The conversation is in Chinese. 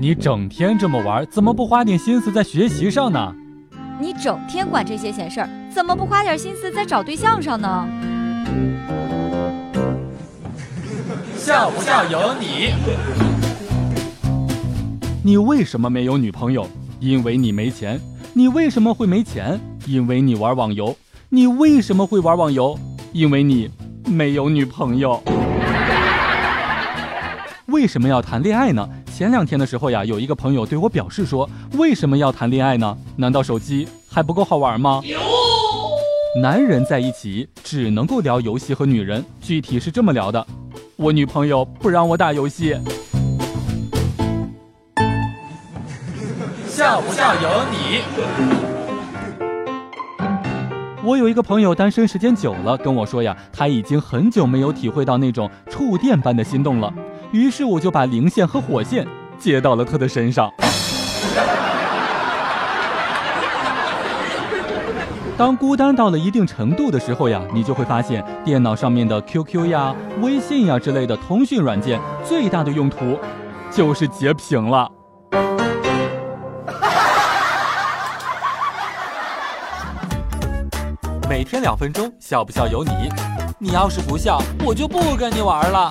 你整天这么玩，怎么不花点心思在学习上呢？你整天管这些闲事儿，怎么不花点心思在找对象上呢？笑不笑由你。你为什么没有女朋友？因为你没钱。你为什么会没钱？因为你玩网游。你为什么会玩网游？因为你没有女朋友。为什么要谈恋爱呢？前两天的时候呀，有一个朋友对我表示说：“为什么要谈恋爱呢？难道手机还不够好玩吗？”男人在一起只能够聊游戏和女人，具体是这么聊的：我女朋友不让我打游戏。笑不笑由你。我有一个朋友单身时间久了，跟我说呀，他已经很久没有体会到那种触电般的心动了。于是我就把零线和火线接到了他的身上。当孤单到了一定程度的时候呀，你就会发现电脑上面的 QQ 呀、微信呀之类的通讯软件，最大的用途就是截屏了。每天两分钟，笑不笑由你。你要是不笑，我就不跟你玩了。